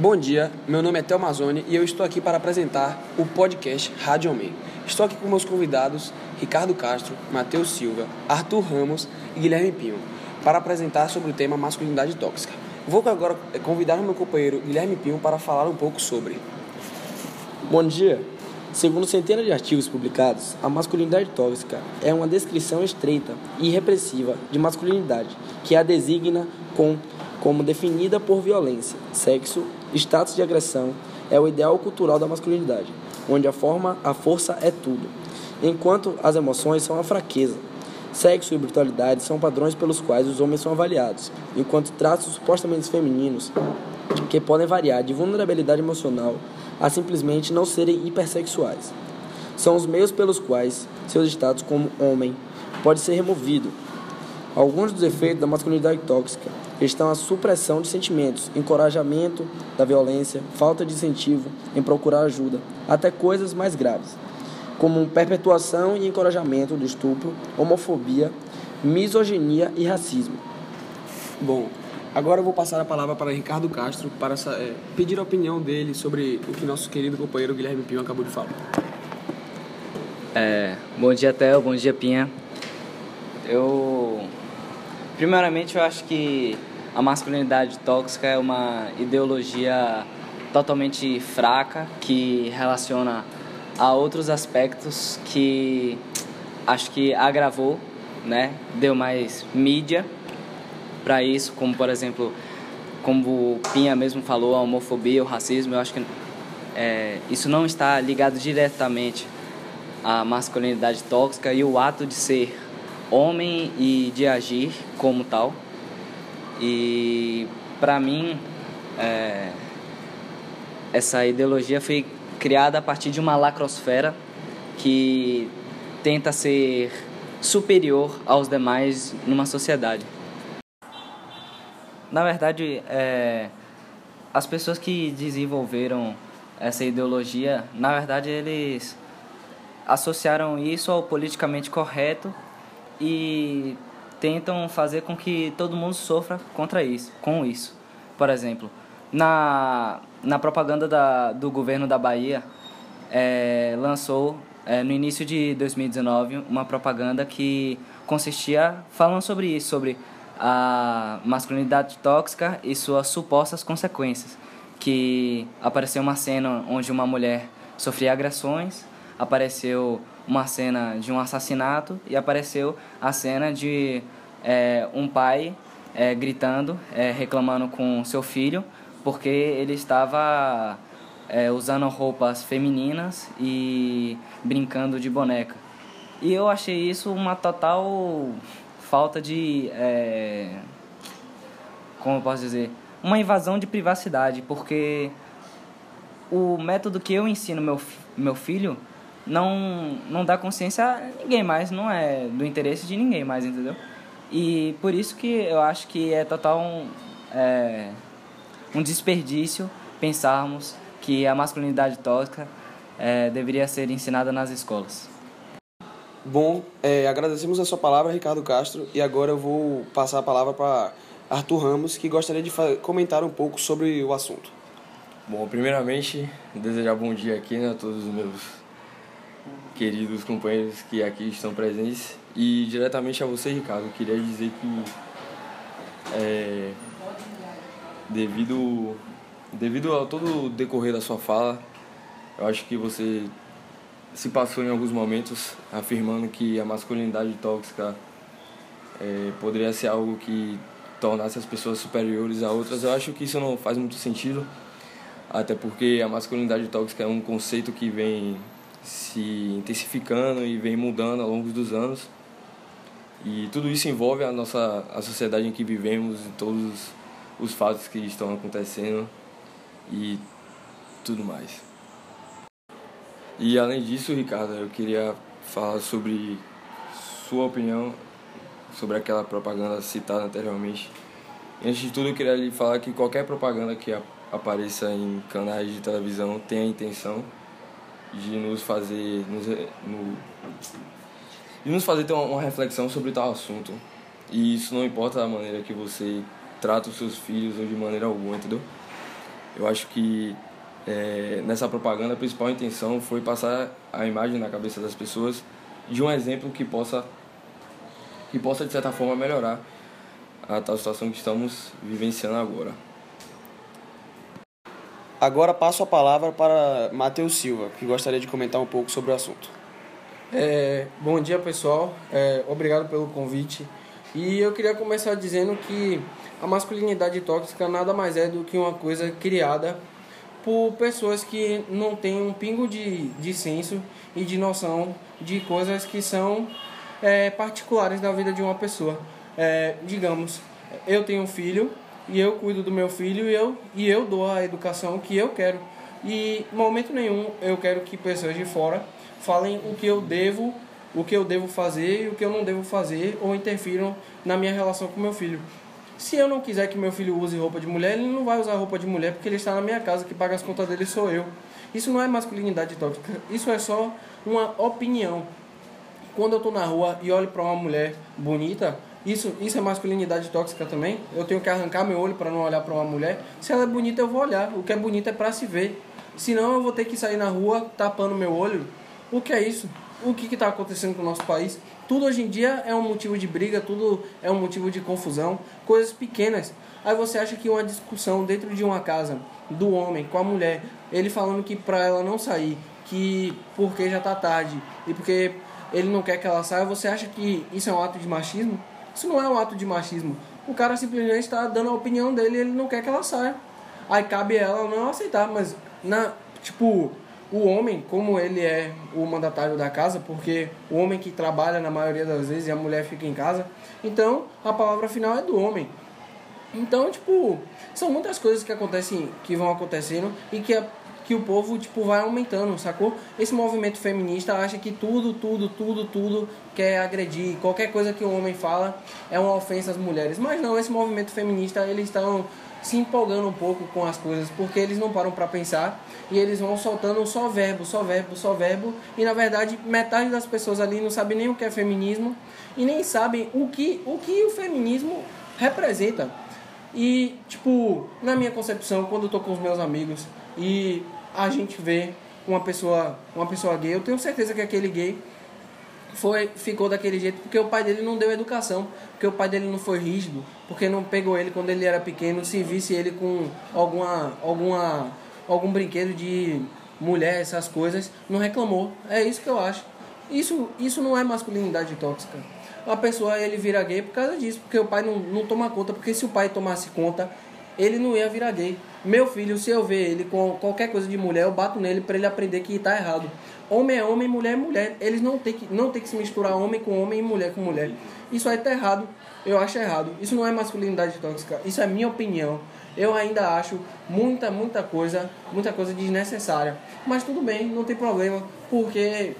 Bom dia, meu nome é Théo Mazzoni e eu estou aqui para apresentar o podcast Rádio Homem. Estou aqui com meus convidados Ricardo Castro, Matheus Silva, Arthur Ramos e Guilherme Pinho para apresentar sobre o tema masculinidade tóxica. Vou agora convidar meu companheiro Guilherme Pinho para falar um pouco sobre. Bom dia! Segundo centenas de artigos publicados, a masculinidade tóxica é uma descrição estreita e repressiva de masculinidade que a designa com, como definida por violência, sexo, status de agressão, é o ideal cultural da masculinidade, onde a forma, a força é tudo, enquanto as emoções são a fraqueza. Sexo e brutalidade são padrões pelos quais os homens são avaliados, enquanto traços supostamente femininos, que podem variar de vulnerabilidade emocional a simplesmente não serem hipersexuais. São os meios pelos quais seus status como homem pode ser removido. Alguns dos efeitos da masculinidade tóxica estão a supressão de sentimentos, encorajamento da violência, falta de incentivo em procurar ajuda, até coisas mais graves, como perpetuação e encorajamento do estupro, homofobia, misoginia e racismo. Bom, Agora eu vou passar a palavra para Ricardo Castro para é, pedir a opinião dele sobre o que nosso querido companheiro Guilherme Pinho acabou de falar. É, bom dia, Theo. Bom dia, Pinha. Eu. Primeiramente, eu acho que a masculinidade tóxica é uma ideologia totalmente fraca que relaciona a outros aspectos que acho que agravou, né? Deu mais mídia para isso, como por exemplo, como o Pinha mesmo falou, a homofobia, o racismo, eu acho que é, isso não está ligado diretamente à masculinidade tóxica e o ato de ser homem e de agir como tal. E para mim, é, essa ideologia foi criada a partir de uma lacrosfera que tenta ser superior aos demais numa sociedade. Na verdade, é, as pessoas que desenvolveram essa ideologia, na verdade, eles associaram isso ao politicamente correto e tentam fazer com que todo mundo sofra contra isso, com isso. Por exemplo, na, na propaganda da, do governo da Bahia, é, lançou é, no início de 2019 uma propaganda que consistia falando sobre isso, sobre a masculinidade tóxica e suas supostas consequências, que apareceu uma cena onde uma mulher sofria agressões, apareceu uma cena de um assassinato e apareceu a cena de é, um pai é, gritando, é, reclamando com seu filho, porque ele estava é, usando roupas femininas e brincando de boneca. E eu achei isso uma total falta de. É, como eu posso dizer? Uma invasão de privacidade, porque o método que eu ensino meu, meu filho não, não dá consciência a ninguém mais, não é do interesse de ninguém mais, entendeu? E por isso que eu acho que é total um, é, um desperdício pensarmos que a masculinidade tóxica é, deveria ser ensinada nas escolas. Bom, é, agradecemos a sua palavra, Ricardo Castro, e agora eu vou passar a palavra para Arthur Ramos, que gostaria de comentar um pouco sobre o assunto. Bom, primeiramente, desejar bom dia aqui né, a todos os meus queridos companheiros que aqui estão presentes e diretamente a você, Ricardo, queria dizer que é, devido devido a todo o decorrer da sua fala, eu acho que você se passou em alguns momentos afirmando que a masculinidade tóxica é, poderia ser algo que tornasse as pessoas superiores a outras. Eu acho que isso não faz muito sentido, até porque a masculinidade tóxica é um conceito que vem se intensificando e vem mudando ao longo dos anos. E tudo isso envolve a nossa a sociedade em que vivemos e todos os fatos que estão acontecendo e tudo mais. E além disso, Ricardo, eu queria falar sobre sua opinião sobre aquela propaganda citada anteriormente. antes de tudo, eu queria lhe falar que qualquer propaganda que apareça em canais de televisão tem a intenção de nos fazer nos, no, de nos fazer ter uma, uma reflexão sobre tal assunto. E isso não importa da maneira que você trata os seus filhos ou de maneira alguma, entendeu? Eu acho que é, nessa propaganda a principal intenção foi passar a imagem na cabeça das pessoas de um exemplo que possa que possa de certa forma melhorar a tal situação que estamos vivenciando agora. Agora passo a palavra para Matheus Silva, que gostaria de comentar um pouco sobre o assunto. É, bom dia pessoal, é, obrigado pelo convite. E eu queria começar dizendo que a masculinidade tóxica nada mais é do que uma coisa criada por pessoas que não têm um pingo de, de senso e de noção de coisas que são é, particulares da vida de uma pessoa. É, digamos, eu tenho um filho e eu cuido do meu filho e eu, e eu dou a educação que eu quero. E momento nenhum eu quero que pessoas de fora falem o que eu devo, o que eu devo fazer e o que eu não devo fazer ou interfiram na minha relação com meu filho. Se eu não quiser que meu filho use roupa de mulher, ele não vai usar roupa de mulher porque ele está na minha casa, que paga as contas dele sou eu. Isso não é masculinidade tóxica, isso é só uma opinião. Quando eu estou na rua e olho para uma mulher bonita, isso, isso é masculinidade tóxica também? Eu tenho que arrancar meu olho para não olhar para uma mulher. Se ela é bonita, eu vou olhar. O que é bonito é para se ver. Senão eu vou ter que sair na rua tapando meu olho. O que é isso? O que está acontecendo com o nosso país? Tudo hoje em dia é um motivo de briga, tudo é um motivo de confusão, coisas pequenas. Aí você acha que uma discussão dentro de uma casa do homem com a mulher, ele falando que para ela não sair, que porque já está tarde e porque ele não quer que ela saia, você acha que isso é um ato de machismo? Isso não é um ato de machismo. O cara simplesmente está dando a opinião dele e ele não quer que ela saia. Aí cabe ela não aceitar, mas na tipo o homem, como ele é o mandatário da casa, porque o homem que trabalha na maioria das vezes e a mulher fica em casa, então a palavra final é do homem. Então, tipo, são muitas coisas que acontecem, que vão acontecendo e que a que o povo tipo vai aumentando, sacou? Esse movimento feminista acha que tudo, tudo, tudo, tudo quer agredir, qualquer coisa que o homem fala é uma ofensa às mulheres. Mas não, esse movimento feminista, eles estão se empolgando um pouco com as coisas, porque eles não param para pensar e eles vão soltando só verbo, só verbo, só verbo, e na verdade metade das pessoas ali não sabe nem o que é feminismo e nem sabem o que o que o feminismo representa. E tipo, na minha concepção, quando eu tô com os meus amigos e a gente vê uma pessoa, uma pessoa gay, eu tenho certeza que aquele gay foi ficou daquele jeito porque o pai dele não deu educação, porque o pai dele não foi rígido, porque não pegou ele quando ele era pequeno, se visse ele com alguma alguma algum brinquedo de mulher, essas coisas, não reclamou. É isso que eu acho. Isso isso não é masculinidade tóxica. A pessoa ele vira gay por causa disso, porque o pai não, não toma conta, porque se o pai tomasse conta, ele não ia virar gay. Meu filho, se eu ver ele com qualquer coisa de mulher, eu bato nele para ele aprender que está errado. Homem é homem, mulher é mulher. Eles não têm que, não tem que se misturar homem com homem e mulher com mulher. Isso aí tá errado. Eu acho errado. Isso não é masculinidade tóxica. Isso é minha opinião. Eu ainda acho muita, muita coisa, muita coisa desnecessária. Mas tudo bem, não tem problema, porque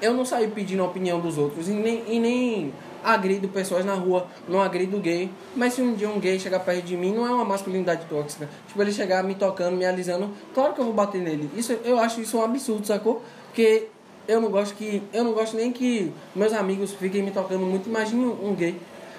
eu não saí pedindo a opinião dos outros e nem, e nem agrido pessoas na rua, não agrido gay. Mas se um dia um gay chegar perto de mim, não é uma masculinidade tóxica. Tipo, ele chegar me tocando, me alisando, claro que eu vou bater nele. Isso, eu acho isso um absurdo, sacou? Porque eu não gosto que. Eu não gosto nem que meus amigos fiquem me tocando muito. Imagine um gay.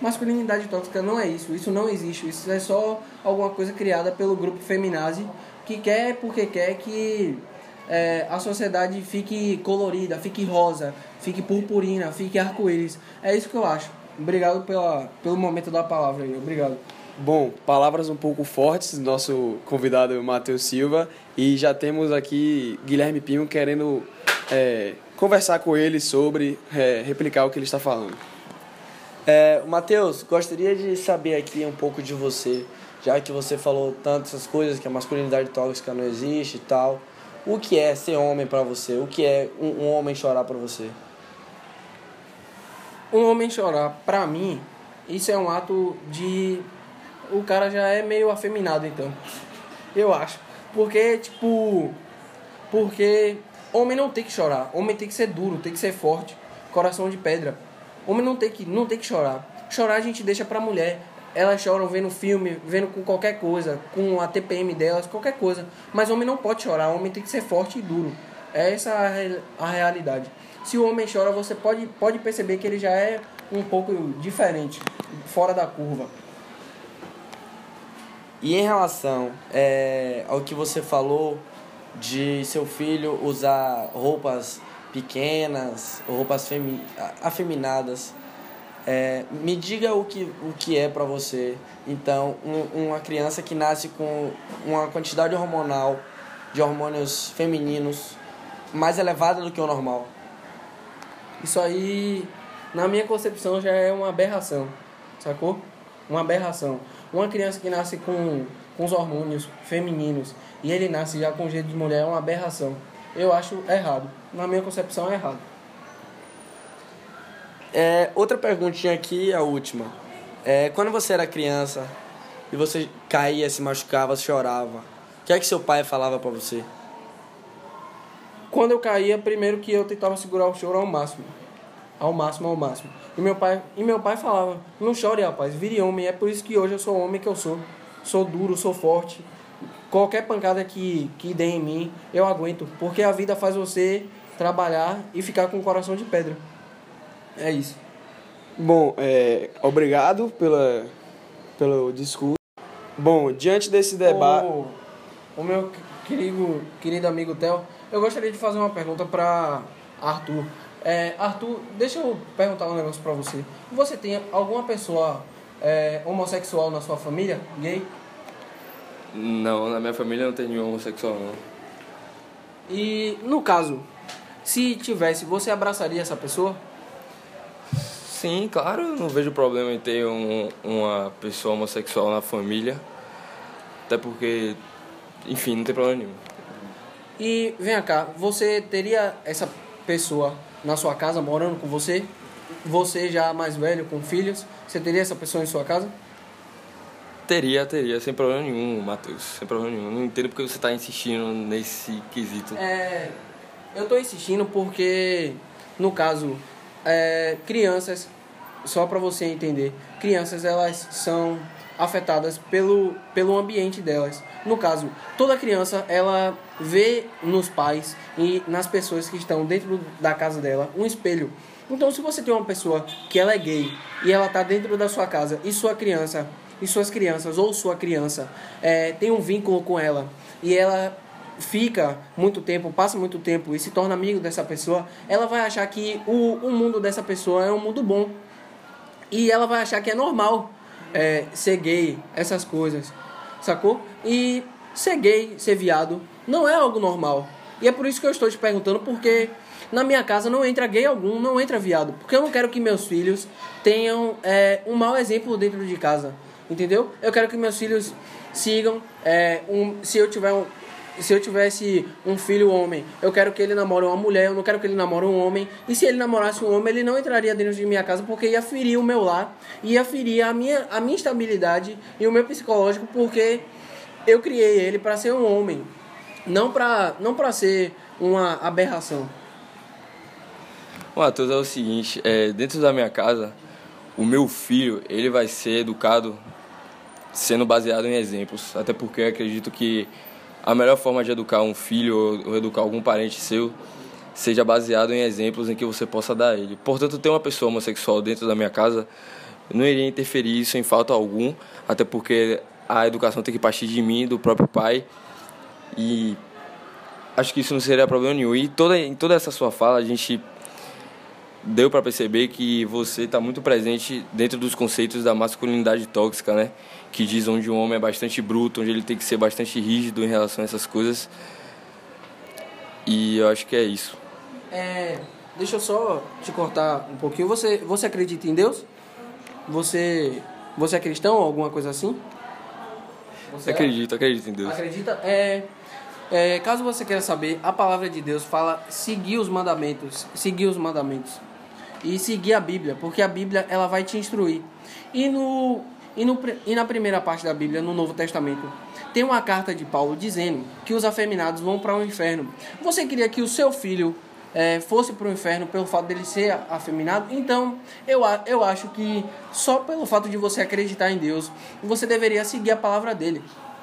Masculinidade tóxica não é isso. Isso não existe. Isso é só alguma coisa criada pelo grupo feminazi que quer porque quer que é, a sociedade fique colorida, fique rosa, fique purpurina, fique arco-íris. É isso que eu acho. Obrigado pela, pelo momento da palavra aí. Obrigado. Bom, palavras um pouco fortes do nosso convidado Matheus Silva e já temos aqui Guilherme Pinho querendo é, conversar com ele sobre é, replicar o que ele está falando. É, Matheus, gostaria de saber aqui um pouco de você, já que você falou tantas coisas que a masculinidade tóxica não existe e tal. O que é ser homem para você? O que é um, um homem chorar para você? Um homem chorar, para mim, isso é um ato de. O cara já é meio afeminado, então. Eu acho. Porque, tipo. Porque homem não tem que chorar. Homem tem que ser duro, tem que ser forte. Coração de pedra. Homem não tem que, não tem que chorar. Chorar a gente deixa pra mulher elas choram vendo filme, vendo com qualquer coisa, com a TPM delas, qualquer coisa. Mas homem não pode chorar, homem tem que ser forte e duro. Essa é a realidade. Se o homem chora, você pode, pode perceber que ele já é um pouco diferente, fora da curva. E em relação é, ao que você falou de seu filho usar roupas pequenas, roupas femi afeminadas, é, me diga o que, o que é para você, então, um, uma criança que nasce com uma quantidade hormonal de hormônios femininos mais elevada do que o normal. Isso aí, na minha concepção, já é uma aberração, sacou? Uma aberração. Uma criança que nasce com, com os hormônios femininos e ele nasce já com jeito de mulher é uma aberração. Eu acho errado. Na minha concepção, é errado. É, outra perguntinha aqui, a última. É, quando você era criança e você caía, se machucava, chorava, o que é que seu pai falava para você? Quando eu caía, primeiro que eu tentava segurar o choro ao máximo. Ao máximo, ao máximo. E meu pai, e meu pai falava: Não chore, rapaz, vire homem. É por isso que hoje eu sou o homem que eu sou. Sou duro, sou forte. Qualquer pancada que, que dê em mim, eu aguento. Porque a vida faz você trabalhar e ficar com o coração de pedra. É isso. Bom, é, obrigado pela, pelo discurso. Bom, diante desse debate. O, o meu querido, querido amigo Theo, eu gostaria de fazer uma pergunta para Arthur. É, Arthur, deixa eu perguntar um negócio para você. Você tem alguma pessoa é, homossexual na sua família? Gay? Não, na minha família não tem nenhum homossexual, não. E no caso, se tivesse, você abraçaria essa pessoa? Sim, claro, não vejo problema em ter um, uma pessoa homossexual na família. Até porque, enfim, não tem problema nenhum. E vem cá, você teria essa pessoa na sua casa morando com você? Você já mais velho, com filhos, você teria essa pessoa em sua casa? Teria, teria, sem problema nenhum, Matheus, sem problema nenhum. Não entendo porque você está insistindo nesse quesito. É, eu estou insistindo porque, no caso, é, crianças só para você entender, crianças elas são afetadas pelo, pelo ambiente delas. No caso, toda criança ela vê nos pais e nas pessoas que estão dentro da casa dela um espelho. Então, se você tem uma pessoa que ela é gay e ela está dentro da sua casa e sua criança e suas crianças ou sua criança é, tem um vínculo com ela e ela fica muito tempo, passa muito tempo e se torna amigo dessa pessoa, ela vai achar que o, o mundo dessa pessoa é um mundo bom. E ela vai achar que é normal é, ser gay, essas coisas, sacou? E ser gay, ser viado, não é algo normal. E é por isso que eu estou te perguntando, porque na minha casa não entra gay algum, não entra viado. Porque eu não quero que meus filhos tenham é, um mau exemplo dentro de casa. Entendeu? Eu quero que meus filhos sigam. É, um, se eu tiver um, se eu tivesse um filho homem, eu quero que ele namore uma mulher, eu não quero que ele namore um homem. E se ele namorasse um homem, ele não entraria dentro de minha casa porque ia ferir o meu lar, ia ferir a minha, a minha estabilidade e o meu psicológico, porque eu criei ele para ser um homem, não para não para ser uma aberração. Matheus, é o seguinte, é, dentro da minha casa, o meu filho, ele vai ser educado sendo baseado em exemplos, até porque eu acredito que a melhor forma de educar um filho ou educar algum parente seu seja baseado em exemplos em que você possa dar a ele. Portanto, ter uma pessoa homossexual dentro da minha casa não iria interferir isso em falta algum, até porque a educação tem que partir de mim, do próprio pai, e acho que isso não seria problema nenhum. E toda, em toda essa sua fala, a gente deu para perceber que você está muito presente dentro dos conceitos da masculinidade tóxica, né? Que diz onde o homem é bastante bruto, onde ele tem que ser bastante rígido em relação a essas coisas. E eu acho que é isso. É, deixa eu só te cortar um pouquinho. Você, você acredita em Deus? Você, você é cristão ou alguma coisa assim? Você acredito, é? acredito em Deus. Acredita? É, é, caso você queira saber, a palavra de Deus fala seguir os mandamentos, seguir os mandamentos e seguir a Bíblia, porque a Bíblia ela vai te instruir. E, no, e, no, e na primeira parte da Bíblia, no Novo Testamento, tem uma carta de Paulo dizendo que os afeminados vão para o inferno. Você queria que o seu filho é, fosse para o inferno pelo fato dele ser afeminado? Então, eu, eu acho que só pelo fato de você acreditar em Deus, você deveria seguir a palavra dele.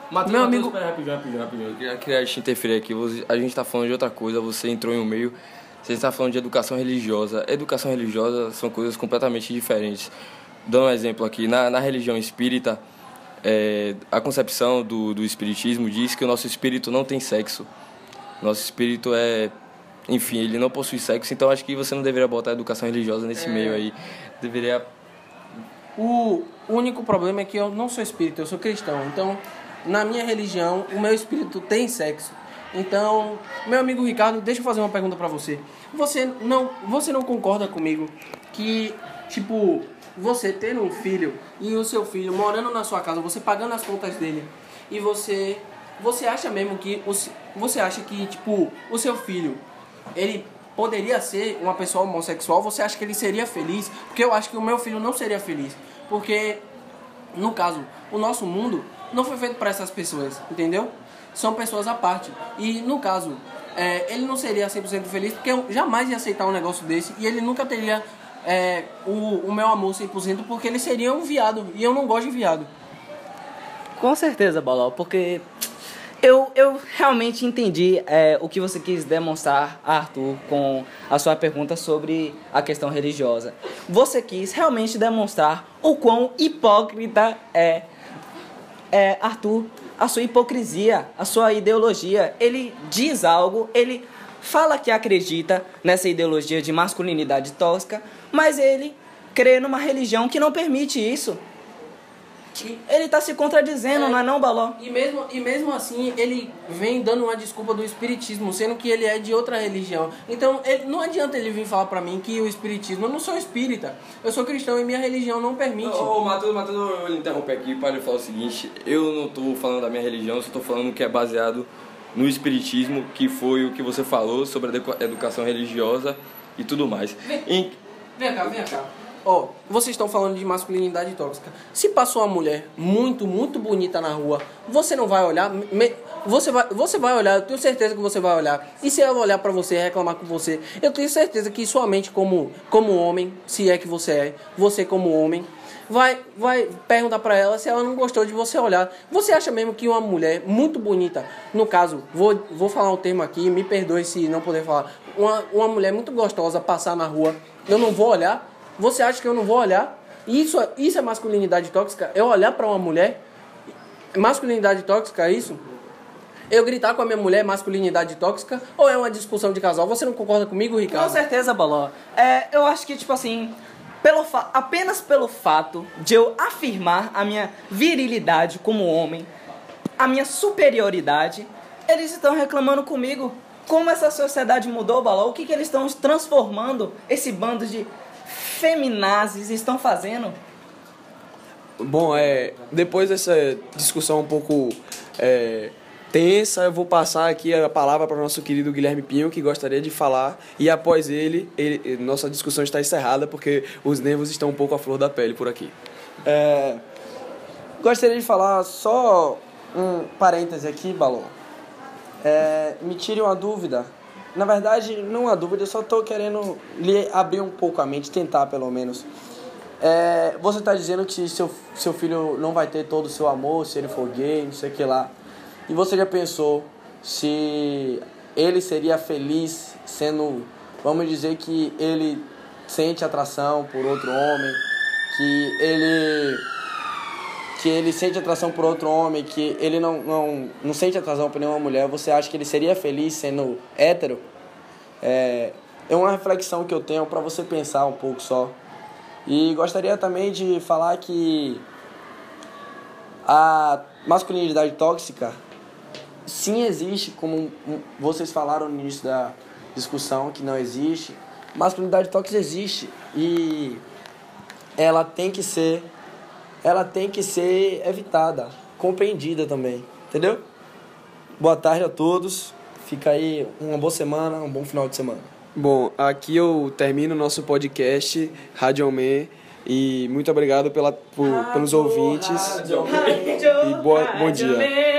Matheus, meu amigo. Espera, rapidinho, rapidinho, rapidinho. Eu queria te interferir aqui. A gente está falando de outra coisa, você entrou em um meio você está falando de educação religiosa. Educação religiosa são coisas completamente diferentes. Dando um exemplo aqui, na, na religião espírita, é, a concepção do, do espiritismo diz que o nosso espírito não tem sexo. Nosso espírito é, enfim, ele não possui sexo, então acho que você não deveria botar a educação religiosa nesse É. meio aí. Deveria O único problema é que eu não sou espírita, eu sou cristão. Então, na minha religião, o meu espírito tem sexo. Então, meu amigo Ricardo, deixa eu fazer uma pergunta pra você. Você não, você não concorda comigo que, tipo, você ter um filho e o seu filho morando na sua casa, você pagando as contas dele, e você, você acha mesmo que, você acha que, tipo, o seu filho, ele poderia ser uma pessoa homossexual, você acha que ele seria feliz? Porque eu acho que o meu filho não seria feliz. Porque, no caso, o nosso mundo não foi feito para essas pessoas, entendeu? São pessoas à parte. E, no caso, é, ele não seria 100% feliz porque eu jamais ia aceitar um negócio desse e ele nunca teria é, o, o meu amor 100% porque ele seria um viado. E eu não gosto de viado. Com certeza, Baló, porque eu, eu realmente entendi é, o que você quis demonstrar, Arthur, com a sua pergunta sobre a questão religiosa. Você quis realmente demonstrar o quão hipócrita é, é Arthur, a sua hipocrisia, a sua ideologia. Ele diz algo, ele fala que acredita nessa ideologia de masculinidade tóxica, mas ele crê numa religião que não permite isso. Ele está se contradizendo, É. não é não, Baló? E mesmo, e mesmo assim, ele vem dando uma desculpa do espiritismo, sendo que ele é de outra religião. Então, ele- não adianta ele vir falar pra mim que o espiritismo... Eu não sou espírita, eu sou cristão e minha religião não permite. Ô, ô Matheus, Matheus, eu lhe interromper aqui para lhe falar o seguinte: eu não estou falando da minha religião, eu só estou falando que é baseado no Espiritismo, que foi o que você falou sobre a educação religiosa e tudo mais. Em- Vem cá, vem cá. Ó, vocês estão falando de masculinidade tóxica. Se passou uma mulher muito, muito bonita na rua, você não vai olhar. me- você, vai, você vai olhar, eu tenho certeza que você vai olhar. E se ela olhar pra você reclamar com você, eu tenho certeza que sua mente, como, como homem, se é que você é, você como homem, vai, vai perguntar pra ela se ela não gostou de você olhar. Você acha mesmo que uma mulher muito bonita, no caso, vou, vou falar um termo aqui, me perdoe se não puder falar, uma, uma mulher muito gostosa passar na rua, eu não vou olhar? Você acha que eu não vou olhar? Isso, isso é masculinidade tóxica? Eu olhar pra uma mulher? Masculinidade tóxica é isso? Eu gritar com a minha mulher masculinidade tóxica? Ou é uma discussão de casal? Você não concorda comigo, Com Ricardo? certeza, Baló. É, eu acho que, tipo assim, pelo fa- apenas pelo fato de eu afirmar a minha virilidade como homem, a minha superioridade, eles estão reclamando comigo. Como essa sociedade mudou, Baló? O que, que eles estão transformando esse bando de feminazes estão fazendo? Bom, é, depois dessa discussão um pouco é, tensa, eu vou passar aqui a palavra para o nosso querido Guilherme Pinho, que gostaria de falar, e após ele, ele, nossa discussão está encerrada, porque os nervos estão um pouco à flor da pele por aqui. É, gostaria de falar só um parêntese aqui, Balon. É, me tire uma dúvida. Na verdade, não uma dúvida, eu só estou querendo lhe abrir um pouco a mente, tentar pelo menos. É, você está dizendo que seu, seu filho não vai ter todo o seu amor se ele for gay, não sei o que lá. E você já pensou se ele seria feliz sendo, vamos dizer que ele sente atração por outro homem, que ele que ele sente atração por outro homem, que ele não, não, não sente atração por nenhuma mulher, você acha que ele seria feliz sendo hétero? É, é uma reflexão que eu tenho para você pensar um pouco só. E gostaria também de falar que a masculinidade tóxica sim existe, como vocês falaram no início da discussão que não existe. Masculinidade tóxica existe e ela tem que ser ela tem que ser evitada, compreendida também, entendeu? Boa tarde a todos. Fica aí uma boa semana, um bom final de semana. Bom, aqui eu termino o nosso podcast Rádio Man e muito obrigado pela, por, pelos ouvintes e boa, bom dia.